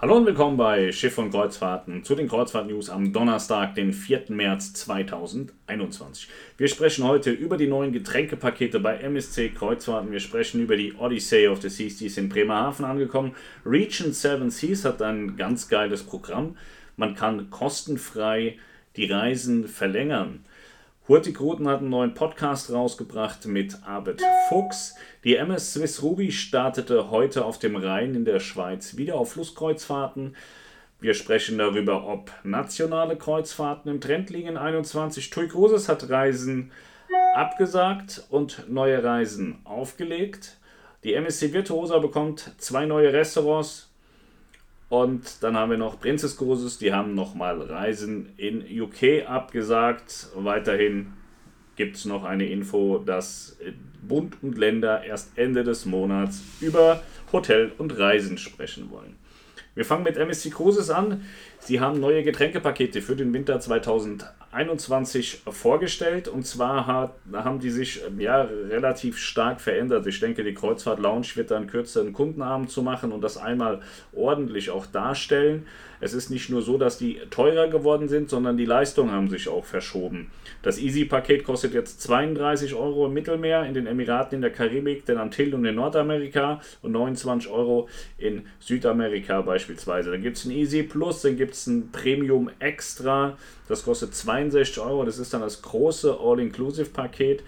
Hallo und willkommen bei Schiff und Kreuzfahrten zu den Kreuzfahrt-News am Donnerstag, den 4. März 2021. Wir sprechen heute über die neuen Getränkepakete bei MSC Kreuzfahrten. Wir sprechen über die Odyssey of the Seas, die ist in Bremerhaven angekommen. Region 7 Seas hat ein ganz geiles Programm. Man kann kostenfrei die Reisen verlängern. Hurtigruten hat einen neuen Podcast rausgebracht mit Abed Fuchs. Die MS Swiss Ruby startete heute auf dem Rhein in der Schweiz wieder auf Flusskreuzfahrten. Wir sprechen darüber, ob nationale Kreuzfahrten im Trend liegen. 21 TUI Cruises hat Reisen abgesagt und neue Reisen aufgelegt. Die MSC Virtuosa bekommt zwei neue Restaurants und dann haben wir noch Princess Cruises, die haben nochmal Reisen in UK abgesagt. Weiterhin gibt es noch eine Info, dass Bund und Länder erst Ende des Monats über Hotel und Reisen sprechen wollen. Wir fangen mit MSC Cruises an. Sie haben neue Getränkepakete für den Winter 2021 vorgestellt. Und zwar hat, haben die sich ja, relativ stark verändert. Ich denke, die Kreuzfahrt Lounge wird dann kürzer einen Kundenabend zu machen und das einmal ordentlich auch darstellen. Es ist nicht nur so, dass die teurer geworden sind, sondern die Leistungen haben sich auch verschoben. Das Easy-Paket kostet jetzt 32 Euro im Mittelmeer, in den Emiraten, in der Karibik, den Antillen und in Nordamerika und 29 Euro in Südamerika beispielsweise. Dann gibt es ein Easy Plus, dann gibt es ein Premium Extra, das kostet 62 Euro. Das ist dann das große All-Inclusive-Paket.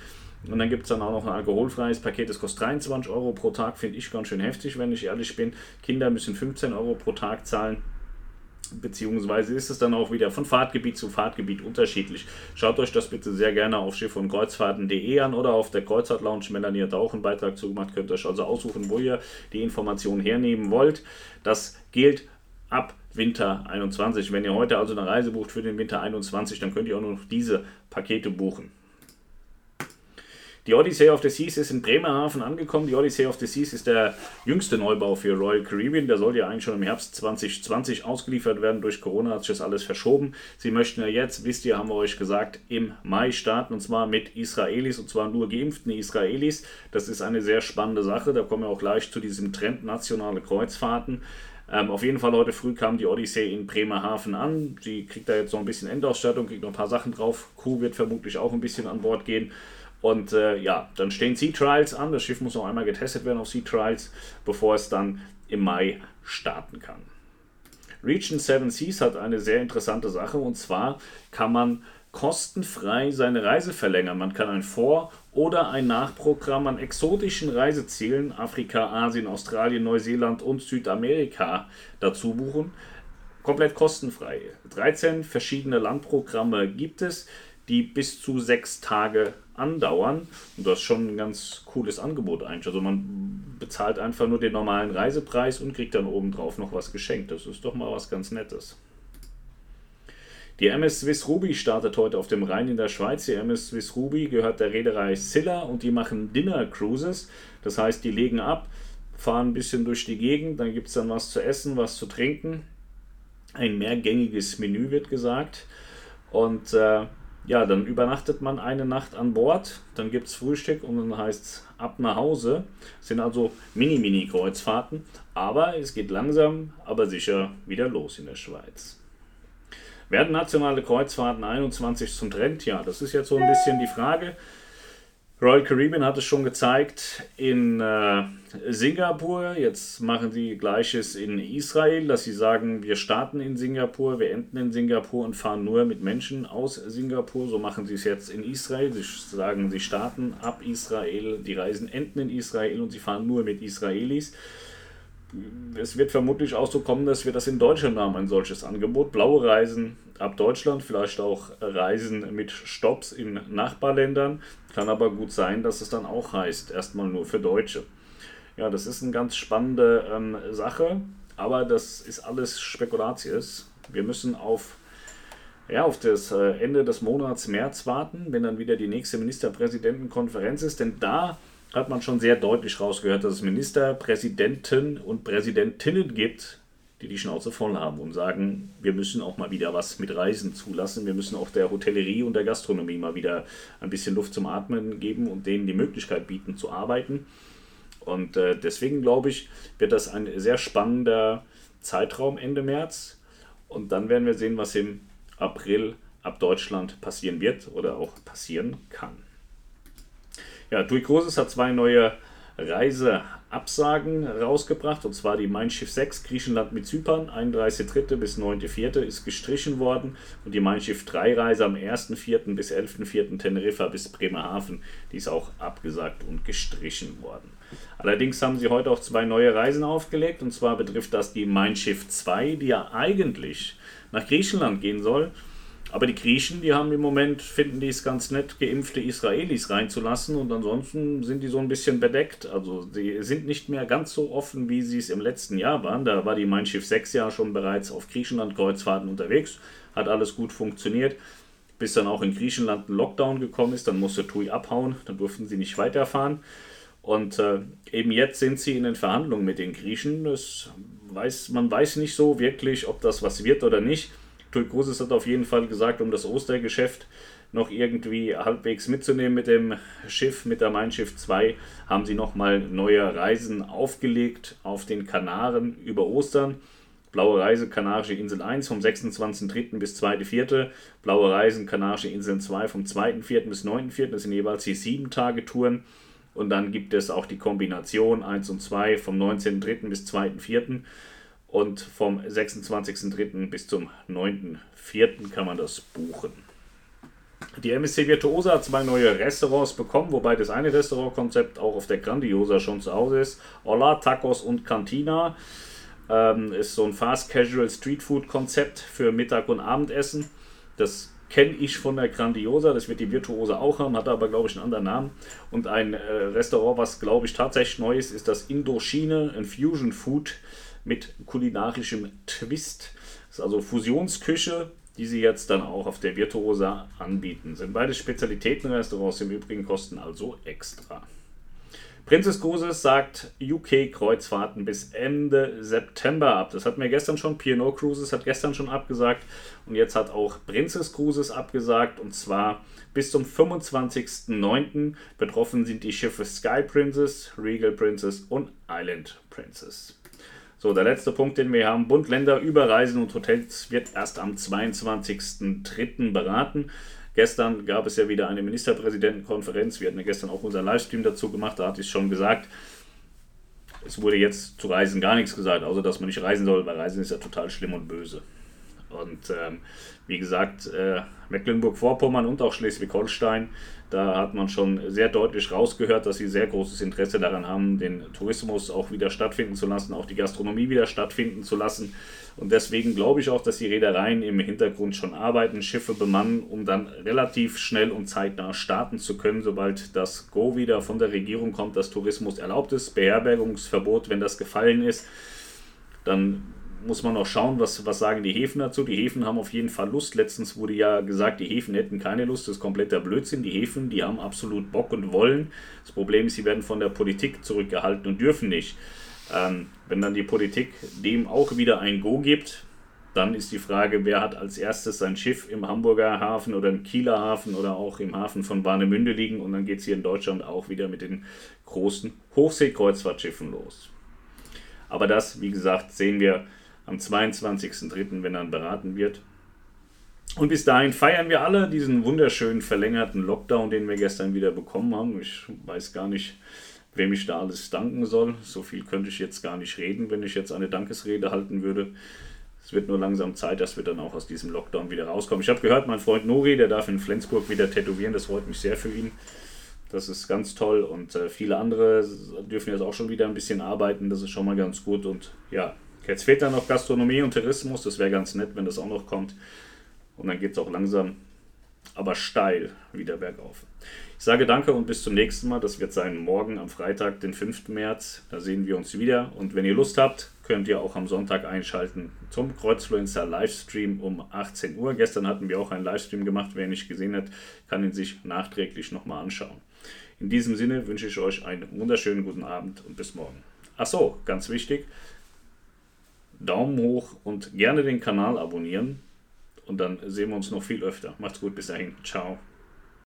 Und dann gibt es dann auch noch ein alkoholfreies Paket, das kostet 23 Euro pro Tag, finde ich ganz schön heftig, wenn ich ehrlich bin. Kinder müssen 15 Euro pro Tag zahlen beziehungsweise ist es dann auch wieder von Fahrtgebiet zu Fahrtgebiet unterschiedlich. Schaut euch das bitte sehr gerne auf schiff- und kreuzfahrten.de an oder auf der Kreuzfahrt Lounge. Melanie hat auch einen Beitrag zugemacht, könnt euch also aussuchen, wo ihr die Informationen hernehmen wollt. Das gilt ab Winter 21. Wenn ihr heute also eine Reise bucht für den Winter 21, dann könnt ihr auch noch diese Pakete buchen. Die Odyssey of the Seas ist in Bremerhaven angekommen. Die Odyssey of the Seas ist der jüngste Neubau für Royal Caribbean. Der soll ja eigentlich schon im Herbst 2020 ausgeliefert werden. Durch Corona hat sich das alles verschoben. Sie möchten ja jetzt, wisst ihr, haben wir euch gesagt, im Mai starten und zwar mit Israelis und zwar nur geimpften Israelis. Das ist eine sehr spannende Sache. Da kommen wir auch gleich zu diesem Trend nationale Kreuzfahrten. Ähm, auf jeden Fall heute früh kam die Odyssey in Bremerhaven an. Sie kriegt da jetzt noch ein bisschen Endausstattung, kriegt noch ein paar Sachen drauf. Crew wird vermutlich auch ein bisschen an Bord gehen. Und äh, ja, dann stehen Sea Trials an. Das Schiff muss noch einmal getestet werden auf Sea Trials, bevor es dann im Mai starten kann. Region 7 Seas hat eine sehr interessante Sache und zwar kann man kostenfrei seine Reise verlängern. Man kann ein Vor- oder ein Nachprogramm an exotischen Reisezielen, Afrika, Asien, Australien, Neuseeland und Südamerika dazu buchen. Komplett kostenfrei. 13 verschiedene Landprogramme gibt es, die bis zu sechs Tage andauern. Und das ist schon ein ganz cooles Angebot eigentlich. Also man bezahlt einfach nur den normalen Reisepreis und kriegt dann obendrauf noch was geschenkt. Das ist doch mal was ganz Nettes. Die MS Swiss Ruby startet heute auf dem Rhein in der Schweiz. Die MS Swiss Ruby gehört der Reederei Silla und die machen Dinner Cruises. Das heißt, die legen ab, fahren ein bisschen durch die Gegend, dann gibt es dann was zu essen, was zu trinken. Ein mehrgängiges Menü wird gesagt. Und äh, ja, dann übernachtet man eine Nacht an Bord, dann gibt es Frühstück und dann heißt es ab nach Hause. Das sind also Mini-Mini-Kreuzfahrten, aber es geht langsam, aber sicher wieder los in der Schweiz. Werden nationale Kreuzfahrten 21 zum Trend? Ja, das ist jetzt so ein bisschen die Frage. Royal Caribbean hat es schon gezeigt in äh, Singapur. Jetzt machen sie Gleiches in Israel, dass sie sagen, wir starten in Singapur, wir enden in Singapur und fahren nur mit Menschen aus Singapur. So machen sie es jetzt in Israel. Sie sagen, sie starten ab Israel, die Reisen enden in Israel und sie fahren nur mit Israelis es wird vermutlich auch so kommen, dass wir das in Deutschland haben, ein solches Angebot. Blaue Reisen ab Deutschland, vielleicht auch Reisen mit Stops in Nachbarländern. Kann aber gut sein, dass es dann auch heißt, erstmal nur für Deutsche. Ja, das ist eine ganz spannende ähm, Sache, aber das ist alles Spekulatius. Wir müssen auf, ja, auf das äh, Ende des Monats März warten, wenn dann wieder die nächste Ministerpräsidentenkonferenz ist, denn da hat man schon sehr deutlich rausgehört, dass es Ministerpräsidenten und Präsidentinnen gibt, die die Schnauze voll haben und sagen, wir müssen auch mal wieder was mit Reisen zulassen. Wir müssen auch der Hotellerie und der Gastronomie mal wieder ein bisschen Luft zum Atmen geben und denen die Möglichkeit bieten zu arbeiten. Und äh, deswegen glaube ich, wird das ein sehr spannender Zeitraum Ende März. Und dann werden wir sehen, was im April ab Deutschland passieren wird oder auch passieren kann. Ja, TUI Cruises hat zwei neue Reiseabsagen rausgebracht, und zwar die Mein Schiff 6 Griechenland mit Zypern, 31.3. bis 9.4. ist gestrichen worden und die Mein Schiff 3 Reise am 1.4. bis 11.4. Teneriffa bis Bremerhaven, die ist auch abgesagt und gestrichen worden. Allerdings haben sie heute auch zwei neue Reisen aufgelegt, und zwar betrifft das die Mein Schiff 2, die ja eigentlich nach Griechenland gehen soll, aber die Griechen, die haben im Moment, finden die es ganz nett, geimpfte Israelis reinzulassen und ansonsten sind die so ein bisschen bedeckt. Also sie sind nicht mehr ganz so offen, wie sie es im letzten Jahr waren. Da war die Mein Schiff 6 ja schon bereits auf Griechenland-Kreuzfahrten unterwegs, hat alles gut funktioniert. Bis dann auch in Griechenland ein Lockdown gekommen ist, dann musste TUI abhauen, dann durften sie nicht weiterfahren. Und äh, eben jetzt sind sie in den Verhandlungen mit den Griechen. Das weiß, man weiß nicht so wirklich, ob das was wird oder nicht. Tui Cruises hat auf jeden Fall gesagt, um das Ostergeschäft noch irgendwie halbwegs mitzunehmen mit dem Schiff, mit der Mein Schiff 2, haben sie nochmal neue Reisen aufgelegt auf den Kanaren über Ostern. Blaue Reise Kanarische Insel 1 vom 26.03. bis 2.04. Blaue Reisen Kanarische Inseln 2 vom 2.04. bis 9.04. Das sind jeweils die 7-Tage-Touren. Und dann gibt es auch die Kombination 1 und 2 vom 19.03. bis 2.04 und vom 26.03. bis zum 9.04. kann man das buchen. Die MSC Virtuosa hat zwei neue Restaurants bekommen, wobei das eine Restaurantkonzept auch auf der Grandiosa schon zu Hause ist. Hola, Tacos und Cantina ähm, ist so ein Fast Casual Street Food Konzept für Mittag und Abendessen. Das kenne ich von der Grandiosa, das wird die Virtuosa auch haben, hat aber glaube ich einen anderen Namen. Und ein äh, Restaurant, was glaube ich tatsächlich neu ist, ist das Indochine, ein Fusion Food mit kulinarischem Twist. Das ist also Fusionsküche, die sie jetzt dann auch auf der Virtuosa anbieten. Sind beide Spezialitätenrestaurants im Übrigen, kosten also extra. Princess Cruises sagt UK-Kreuzfahrten bis Ende September ab. Das hat mir gestern schon, P&O Cruises hat gestern schon abgesagt und jetzt hat auch Princess Cruises abgesagt und zwar bis zum 25.09. Betroffen sind die Schiffe Sky Princess, Regal Princess und Island Princess. So, der letzte Punkt, den wir haben, Bund, Länder über Reisen und Hotels wird erst am 22.03. beraten. Gestern gab es ja wieder eine Ministerpräsidentenkonferenz. Wir hatten ja gestern auch unseren Livestream dazu gemacht, da hatte ich schon gesagt, es wurde jetzt zu Reisen gar nichts gesagt, außer dass man nicht reisen soll, weil Reisen ist ja total schlimm und böse. Und ähm, wie gesagt, äh, Mecklenburg-Vorpommern und auch Schleswig-Holstein da hat man schon sehr deutlich rausgehört, dass sie sehr großes Interesse daran haben, den Tourismus auch wieder stattfinden zu lassen, auch die Gastronomie wieder stattfinden zu lassen. Und deswegen glaube ich auch, dass die Reedereien im Hintergrund schon arbeiten, Schiffe bemannen, um dann relativ schnell und zeitnah starten zu können, sobald das Go wieder von der Regierung kommt, dass Tourismus erlaubt ist, Beherbergungsverbot, wenn das gefallen ist. Dann muss man auch schauen, was, was sagen die Häfen dazu. Die Häfen haben auf jeden Fall Lust. Letztens wurde ja gesagt, die Häfen hätten keine Lust. Das ist kompletter Blödsinn. Die Häfen, die haben absolut Bock und wollen. Das Problem ist, sie werden von der Politik zurückgehalten und dürfen nicht. Ähm, wenn dann die Politik dem auch wieder ein Go gibt, dann ist die Frage, wer hat als erstes sein Schiff im Hamburger Hafen oder im Kieler Hafen oder auch im Hafen von Warnemünde liegen und dann geht es hier in Deutschland auch wieder mit den großen Hochseekreuzfahrtschiffen los. Aber das, wie gesagt, sehen wir am 22.03., wenn dann beraten wird. Und bis dahin feiern wir alle diesen wunderschönen verlängerten Lockdown, den wir gestern wieder bekommen haben. Ich weiß gar nicht, wem ich da alles danken soll. So viel könnte ich jetzt gar nicht reden, wenn ich jetzt eine Dankesrede halten würde. Es wird nur langsam Zeit, dass wir dann auch aus diesem Lockdown wieder rauskommen. Ich habe gehört, mein Freund Nori, der darf in Flensburg wieder tätowieren. Das freut mich sehr für ihn. Das ist ganz toll. Und äh, viele andere dürfen jetzt auch schon wieder ein bisschen arbeiten. Das ist schon mal ganz gut. Und ja, Jetzt fehlt dann noch Gastronomie und Tourismus, das wäre ganz nett, wenn das auch noch kommt. Und dann geht es auch langsam, aber steil wieder bergauf. Ich sage danke und bis zum nächsten Mal. Das wird sein morgen am Freitag, den 5. März. Da sehen wir uns wieder. Und wenn ihr Lust habt, könnt ihr auch am Sonntag einschalten zum Kreuzfluencer Livestream um 18 Uhr. Gestern hatten wir auch einen Livestream gemacht. Wer ihn nicht gesehen hat, kann ihn sich nachträglich nochmal anschauen. In diesem Sinne wünsche ich euch einen wunderschönen guten Abend und bis morgen. Achso, ganz wichtig. Daumen hoch und gerne den Kanal abonnieren. Und dann sehen wir uns noch viel öfter. Macht's gut, bis dahin. Ciao.